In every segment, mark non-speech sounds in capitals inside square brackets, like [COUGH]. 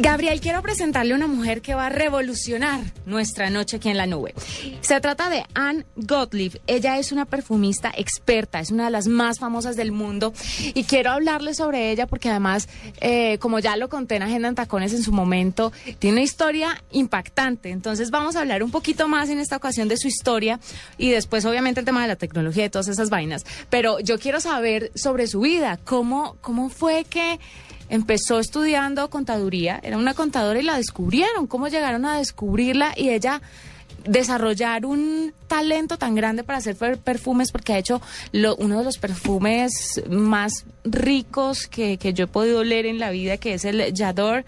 Gabriel, quiero presentarle a una mujer que va a revolucionar nuestra noche aquí en la nube. Se trata de Anne Gottlieb. Ella es una perfumista experta, es una de las más famosas del mundo y quiero hablarle sobre ella porque además, eh, como ya lo conté en Agenda en Tacones en su momento, tiene una historia impactante. Entonces vamos a hablar un poquito más en esta ocasión de su historia y después obviamente el tema de la tecnología y todas esas vainas. Pero yo quiero saber sobre su vida, cómo, cómo fue que empezó estudiando contaduría, era una contadora y la descubrieron, cómo llegaron a descubrirla y ella desarrollar un talento tan grande para hacer perfumes porque ha hecho uno de los perfumes más ricos que, que yo he podido leer en la vida, que es el Yador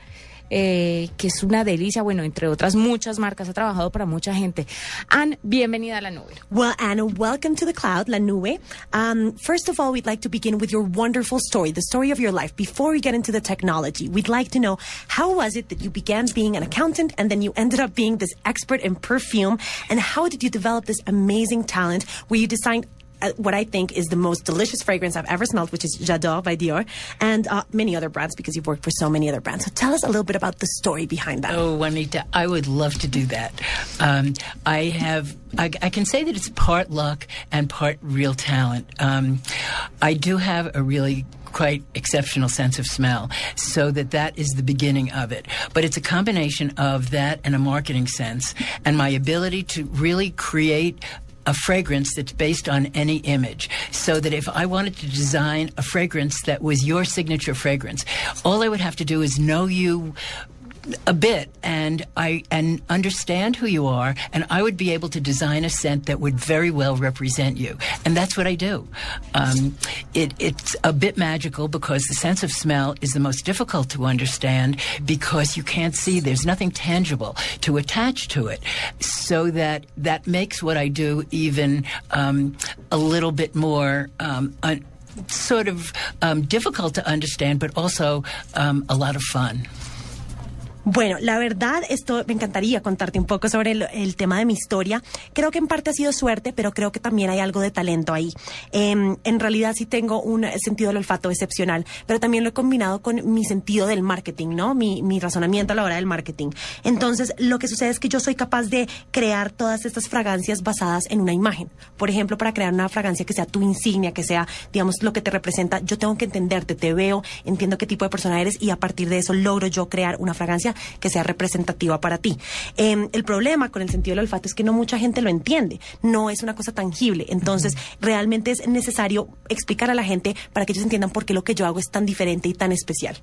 eh, que es una delicia. Bueno, entre otras muchas marcas, ha trabajado para mucha gente. Ann, bienvenida a La Nube. Well, Ann, welcome to the cloud, La Nube. Um, first of all, we'd like to begin with your wonderful story, the story of your life. Before we get into the technology, we'd like to know how was it that you began being an accountant and then you ended up being this expert in perfume? And how did you develop this amazing talent where you designed uh, what I think is the most delicious fragrance I've ever smelled, which is J'adore by Dior, and uh, many other brands because you've worked for so many other brands. So tell us a little bit about the story behind that. Oh, Juanita, I would love to do that. Um, I have, I, I, can say that it's part luck and part real talent. Um, I do have a really quite exceptional sense of smell so that that is the beginning of it but it's a combination of that and a marketing sense and my ability to really create a fragrance that's based on any image. So that if I wanted to design a fragrance that was your signature fragrance, all I would have to do is know you a bit and I and understand who you are and I would be able to design a scent that would very well represent you. And that's what I do. Um, it, it's a bit magical because the sense of smell is the most difficult to understand because you can't see. There's nothing tangible to attach to it. So that that makes what I do even um, a little bit more um, un- sort of um, difficult to understand but also um, a lot of fun Bueno, la verdad, esto me encantaría contarte un poco sobre el, tema de mi historia. Creo que en parte ha sido suerte, pero creo que también hay algo de talento ahí. Em, en realidad sí tengo un sentido del olfato excepcional, pero también lo he combinado con mi sentido del marketing, ¿no? Mi, mi razonamiento a la hora del marketing. Entonces, lo que sucede es que yo soy capaz de crear todas estas fragancias basadas en una imagen. Por ejemplo, para crear una fragancia que sea tu insignia, que sea, digamos, lo que te representa, yo tengo que entenderte, te veo, entiendo qué tipo de persona eres y a partir de eso logro yo crear una fragancia que sea representativa para ti. Em, el problema con el sentido del olfato es que no mucha gente lo entiende, no es una cosa tangible, entonces realmente es necesario explicar a la gente para que ellos entiendan por qué lo que yo hago es tan diferente y tan especial.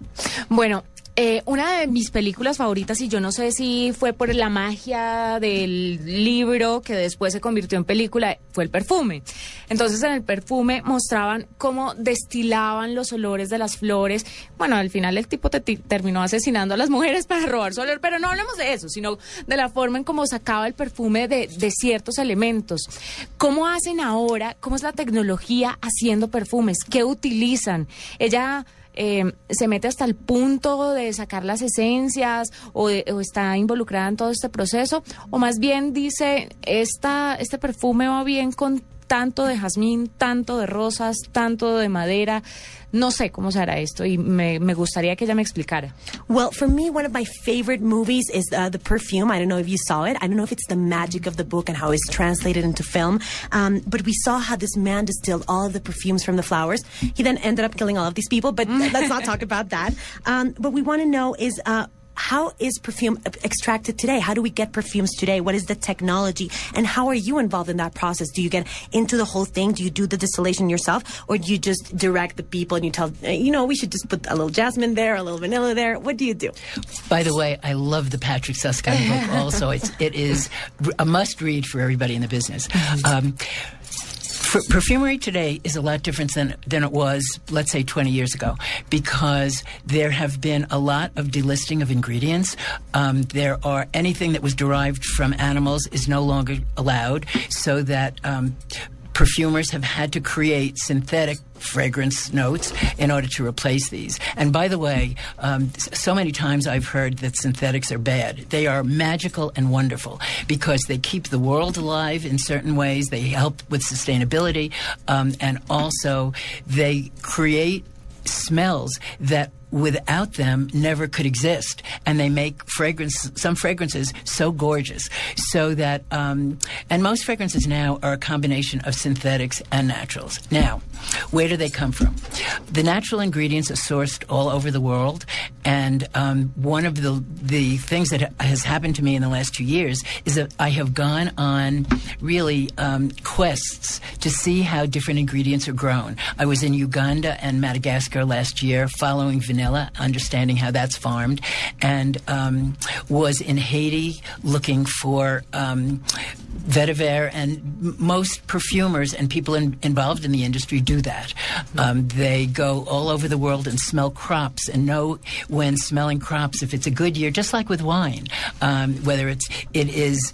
Bueno, eh, una de mis películas favoritas, y yo no sé si fue por la magia del libro que después se convirtió en película, fue el perfume. Entonces en el perfume mostraban cómo destilaban los olores de las flores. Bueno, al final el tipo te terminó asesinando a las mujeres para robar su olor, pero no hablemos de eso, sino de la forma en cómo sacaba el perfume de, de ciertos elementos. ¿Cómo hacen ahora? ¿Cómo es la tecnología haciendo perfumes? ¿Qué utilizan? Ella eh, se mete hasta el punto de sacar las esencias o, está involucrada en todo este proceso, o más bien dice, esta, este perfume va bien con tanto de jazmín, tanto de rosas, tanto de madera. No sé cómo se hará esto y me, me gustaría que ella me explicara. Well, for me, one of my favorite movies is uh, The Perfume. I don't know if you saw it. I don't know if it's the magic of the book and how it's translated into film. Um, but we saw how this man distilled all of the perfumes from the flowers. He then ended up killing all of these people, but [LAUGHS] let's not talk about that. Um, what we want to know is uh, how is perfume extracted today? How do we get perfumes today? What is the technology? And how are you involved in that process? Do you get into the whole thing? Do you do the distillation yourself? Or do you just direct the people and you tell, you know, we should just put a little jasmine there, a little vanilla there? What do you do? By the way, I love the Patrick Süskind book [LAUGHS] also. It's, it is a must read for everybody in the business. [LAUGHS] Um, perfumery today is a lot different than, than it was, let's say, 20 years ago, because there have been a lot of delisting of ingredients. Um, there are anything that was derived from animals is no longer allowed, so that um, perfumers have had to create synthetic fragrance notes in order to replace these. And by the way, um, so many times I've heard that synthetics are bad. They are magical and wonderful because they keep the world alive in certain ways. They help with sustainability, um, and also they create smells that without them never could exist. And they make fragrance, some fragrances so gorgeous, so that, um, and most fragrances now are a combination of synthetics and naturals. Now, where do they come from? The natural ingredients are sourced all over the world, and um, one of the the things that has happened to me in the last two years is that I have gone on really um, quests to see how different ingredients are grown. I was in Uganda and Madagascar last year, following vanilla, understanding how that's farmed, and um, was in Haiti looking for um, vetiver, and most perfumers and people in, involved in the industry do that. Um, they go all over the world and smell crops and know when smelling crops if it's a good year, just like with wine, um, whether it's it is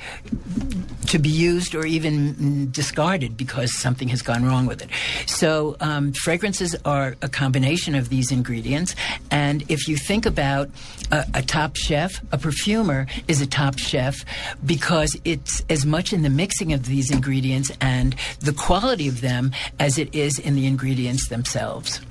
to be used or even discarded because something has gone wrong with it. So um, fragrances are a combination of these ingredients, and if you think about a, a top chef, a perfumer is a top chef because it's as much in the mixing of these ingredients and the quality of them as it is in the ingredients themselves.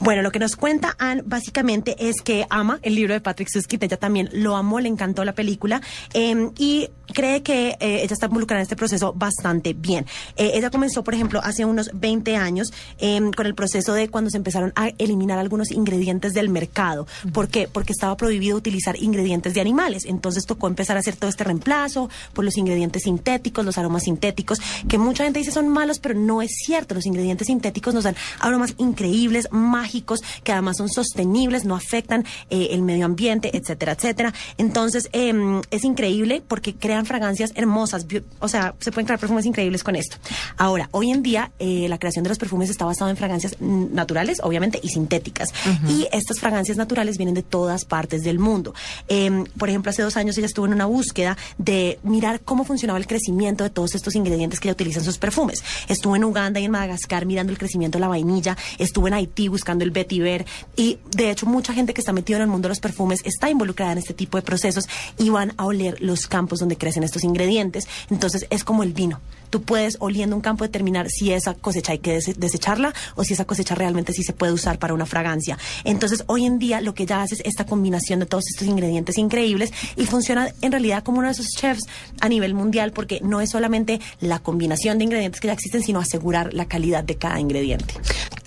Bueno, lo que nos cuenta Anne básicamente es que ama el libro de Patrick Suskind, ella también lo amó, le encantó la película eh, y cree que eh, ella está involucrada en este proceso bastante bien. Eh, ella comenzó, por ejemplo, hace unos 20 años em, con el proceso de cuando se empezaron a eliminar algunos ingredientes del mercado. ¿Por qué? Porque estaba prohibido utilizar ingredientes de animales. Entonces tocó empezar a hacer todo este reemplazo por los ingredientes sintéticos, los aromas sintéticos, que mucha gente dice son malos, pero no es cierto. Los ingredientes sintéticos nos dan aromas increíbles, mágicos, que además son sostenibles, no afectan eh, el medio ambiente, etcétera, etcétera. Entonces em, es increíble porque crean fragancias hermosas, o sea, se pueden crear perfumes increíbles con esto. Ahora, hoy en día eh, la creación de los perfumes está basada en fragancias naturales, obviamente, y sintéticas. Y estas fragancias naturales vienen de todas partes del mundo. Em, por ejemplo, hace dos años ella estuvo en una búsqueda de mirar cómo funcionaba el crecimiento de todos estos ingredientes que ella utiliza en sus perfumes. Estuvo en Uganda y en Madagascar mirando el crecimiento de la vainilla, estuvo en Haití buscando el vetiver y de hecho mucha gente que está metida en el mundo de los perfumes está involucrada en este tipo de procesos y van a oler los campos donde crecen estos ingredientes. Entonces es como el vino. Tú puedes oliendo un campo determinar si esa cosecha hay que dese- desecharla o si esa cosecha realmente sí se puede usar para una fragancia. Entonces hoy en día lo que ella hace es esta combinación de todos estos ingredientes increíbles y funciona en realidad como uno de esos chefs a nivel mundial porque no es solamente la combinación de ingredientes que ya existen, sino asegurar la calidad de cada ingrediente.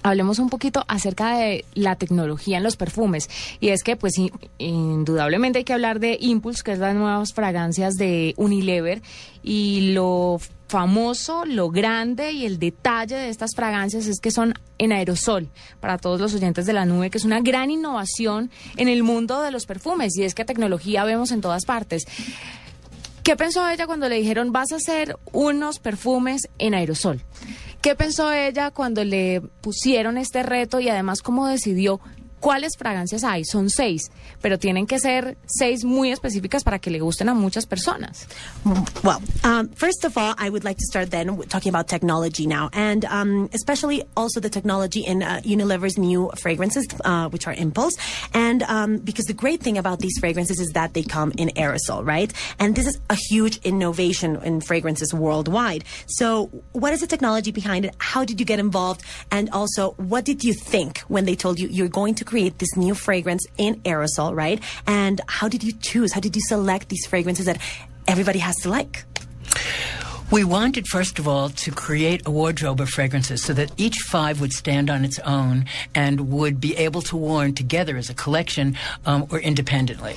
Hablemos un poquito acerca de la tecnología en los perfumes. Y es que, pues, in- indudablemente hay que hablar de Impulse, que es las nuevas fragancias de Unilever. Y lo famoso, lo grande y el detalle de estas fragancias es que son en aerosol para todos los oyentes de la nube, que es una gran innovación en el mundo de los perfumes. Y es que tecnología vemos en todas partes. ¿Qué pensó ella cuando le dijeron vas a hacer unos perfumes en aerosol? ¿Qué pensó ella cuando le pusieron este reto y además cómo decidió cuáles fragancias hay? Son seis, pero tienen que ser seis muy específicas para que le gusten a muchas personas. Well, um, first of all, I would like to start then talking about technology now, and um, especially also the technology in uh, Unilever's new fragrances, uh, which are Impulse. And um, because the great thing about these fragrances is that they come in aerosol, right? And this is a huge innovation in fragrances worldwide. So, what is the technology behind it? How did you get involved? And also, what did you think when they told you you're going to create this new fragrance in aerosol, right? And how did you choose? How did you select these fragrances that everybody has to like? We wanted, first of all, to create a wardrobe of fragrances so that each five would stand on its own and would be able to worn together as a collection um, or independently.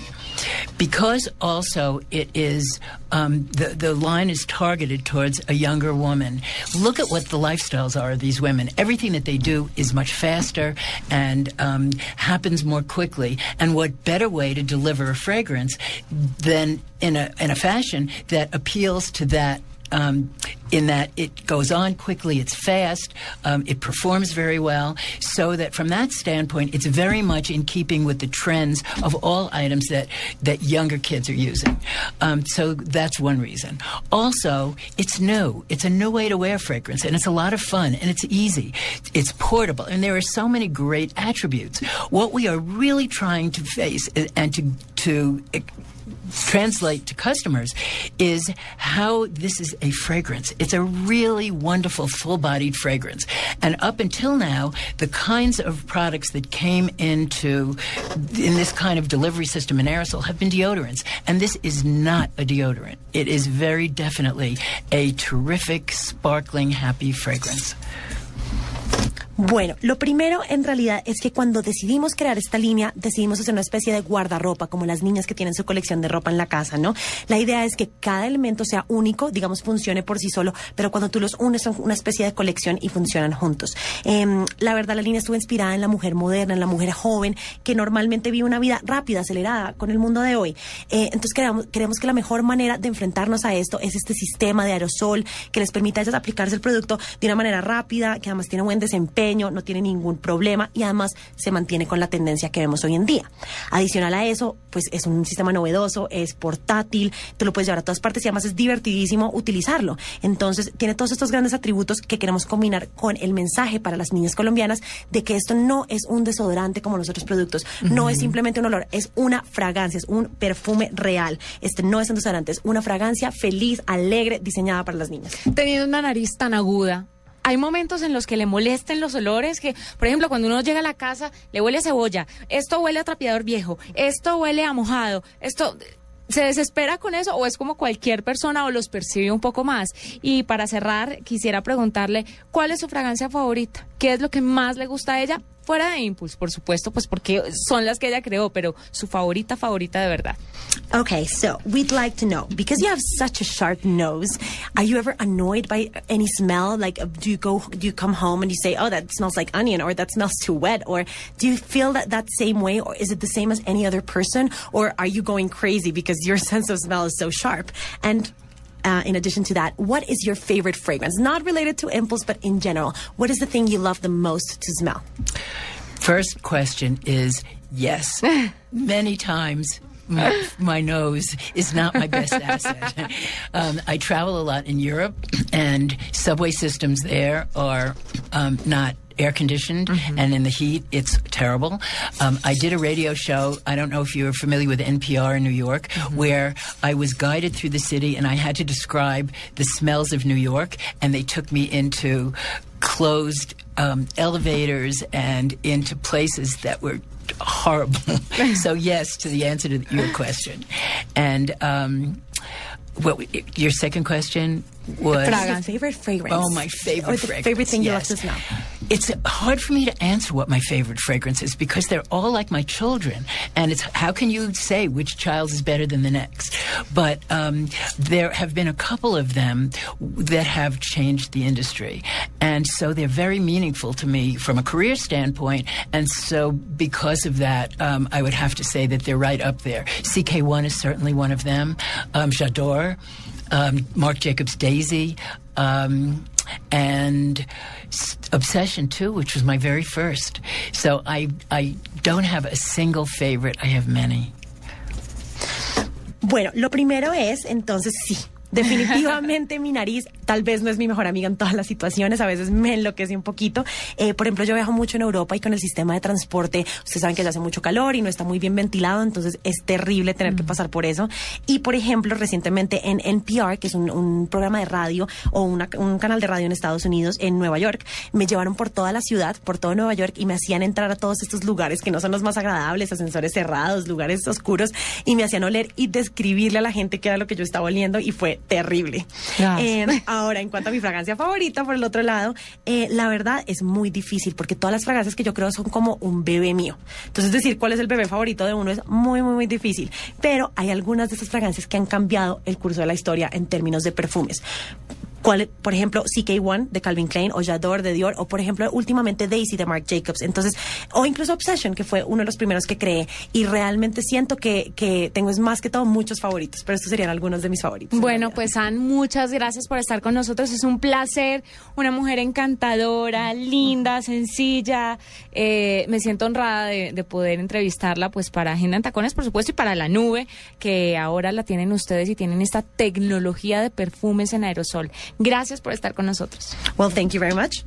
Because also it is, um, the, the line is targeted towards a younger woman. Look at what the lifestyles are of these women. Everything that they do is much faster and um, happens more quickly. And what better way to deliver a fragrance than in a, in a fashion that appeals to that um, in that it goes on quickly, it's fast, um, it performs very well, so that from that standpoint, it's very much in keeping with the trends of all items that, that younger kids are using. Um, so that's one reason. Also, it's new. It's a new way to wear fragrance, and it's a lot of fun, and it's easy. It's portable, and there are so many great attributes. What we are really trying to face and to, to translate to customers is how this is a fragrance. It's a really wonderful full bodied fragrance. And up until now, the kinds of products that came into in this kind of delivery system in aerosol have been deodorants. And this is not a deodorant. It is very definitely a terrific, sparkling, happy fragrance. Bueno, lo primero en realidad es que cuando decidimos crear esta línea, decidimos hacer una especie de guardarropa, como las niñas que tienen su colección de ropa en la casa, ¿no? La idea es que cada elemento sea único, digamos, funcione por sí solo, pero cuando tú los unes son una especie de colección y funcionan juntos. Eh, la verdad, la línea estuvo inspirada en la mujer moderna, en la mujer joven, que normalmente vive una vida rápida, acelerada con el mundo de hoy. Eh, entonces creemos, creemos que la mejor manera de enfrentarnos a esto es este sistema de aerosol que les permita a ellas aplicarse el producto de una manera rápida, que además tiene buen desempeño no tiene ningún problema y además se mantiene con la tendencia que vemos hoy en día. Adicional a eso, pues es un sistema novedoso, es portátil, tú lo puedes llevar a todas partes y además es divertidísimo utilizarlo. Entonces, tiene todos estos grandes atributos que queremos combinar con el mensaje para las niñas colombianas de que esto no es un desodorante como los otros productos, no es simplemente un olor, es una fragancia, es un perfume real. Este no es un desodorante, es una fragancia feliz, alegre, diseñada para las niñas. Teniendo una nariz tan aguda, hay momentos en los que le molesten los olores, que, por ejemplo, cuando uno llega a la casa, le huele a cebolla, esto huele a trapeador viejo, esto huele a mojado, esto... ¿Se desespera con eso o es como cualquier persona o los percibe un poco más? Y para cerrar, quisiera preguntarle, ¿cuál es su fragancia favorita? ¿Qué es lo que más le gusta a ella? Fuera de Impulse, por supuesto, pues porque son las que ella creó, pero su favorita, favorita de verdad. Okay, so we'd like to know because you have such a sharp nose. Are you ever annoyed by any smell? Like, uh, do you go, do you come home and you say, "Oh, that smells like onion," or "That smells too wet," or do you feel that that same way, or is it the same as any other person, or are you going crazy because your [LAUGHS] sense of smell is so sharp? And uh, in addition to that, what is your favorite fragrance? Not related to impulse, but in general. What is the thing you love the most to smell? First question is yes. [LAUGHS] Many times my, my, nose is not my best asset. [LAUGHS] Um, I travel a lot in Europe, and subway systems there are um, not air conditioned, mm-hmm. and in the heat, it's terrible. Um, I did a radio show. I don't know if you're familiar with NPR in New York, mm-hmm. where I was guided through the city and I had to describe the smells of New York, and they took me into closed um, elevators and into places that were horrible. [LAUGHS] so yes to the answer to your question, and um, what your second question was fragrance. favorite fragrance. Oh, my favorite or the fragrance. favorite thing yes. you love to smell. It's hard for me to answer what my favorite fragrance is because they're all like my children, and it's how can you say which child is better than the next? But um, there have been a couple of them that have changed the industry, and so they're very meaningful to me from a career standpoint. And so because of that, um, I would have to say that they're right up there. CK1 is certainly one of them. Um, J'adore um, Marc Jacobs Daisy, um, and Obsession too, which was my very first. So I I don't have a single favorite. I have many. Bueno, lo primero es entonces sí. Definitivamente mi nariz tal vez no es mi mejor amiga en todas las situaciones, a veces me enloquece un poquito. Eh, por ejemplo, yo viajo mucho en Europa y con el sistema de transporte, ustedes saben que ya hace mucho calor y no está muy bien ventilado, entonces es terrible tener que mm. pasar por eso. Y, por ejemplo, recientemente en NPR, que es un, un programa de radio o una, un canal de radio en Estados Unidos, en Nueva York, me llevaron por toda la ciudad, por todo Nueva York y me hacían entrar a todos estos lugares que no son los más agradables, ascensores cerrados, lugares oscuros, y me hacían oler y describirle a la gente qué era lo que yo estaba oliendo y fue terrible. Eh, Ahora, en cuanto a mi fragancia favorita, por el otro lado, eh, la verdad es muy difícil porque todas las fragancias que yo creo son como un bebé mío. Entonces, decir cuál es el bebé favorito de uno es muy, muy, muy difícil. Pero hay algunas de esas fragancias que han cambiado el curso de la historia en términos de perfumes por ejemplo, CK1 de Calvin Klein o J'adore de Dior o por ejemplo últimamente Daisy de Marc Jacobs. Entonces, o incluso Obsession, que fue uno de los primeros que creé y realmente siento que, que tengo es más que todo muchos favoritos, pero estos serían algunos de mis favoritos. Bueno, pues Anne, muchas gracias por estar con nosotros. Es un placer, una mujer encantadora, linda, sencilla. Eh, me siento honrada de, de poder entrevistarla pues para Agenda en Tacones, por supuesto, y para la nube, que ahora la tienen ustedes y tienen esta tecnología de perfumes en aerosol. Gracias por estar con nosotros. Well, thank you very much.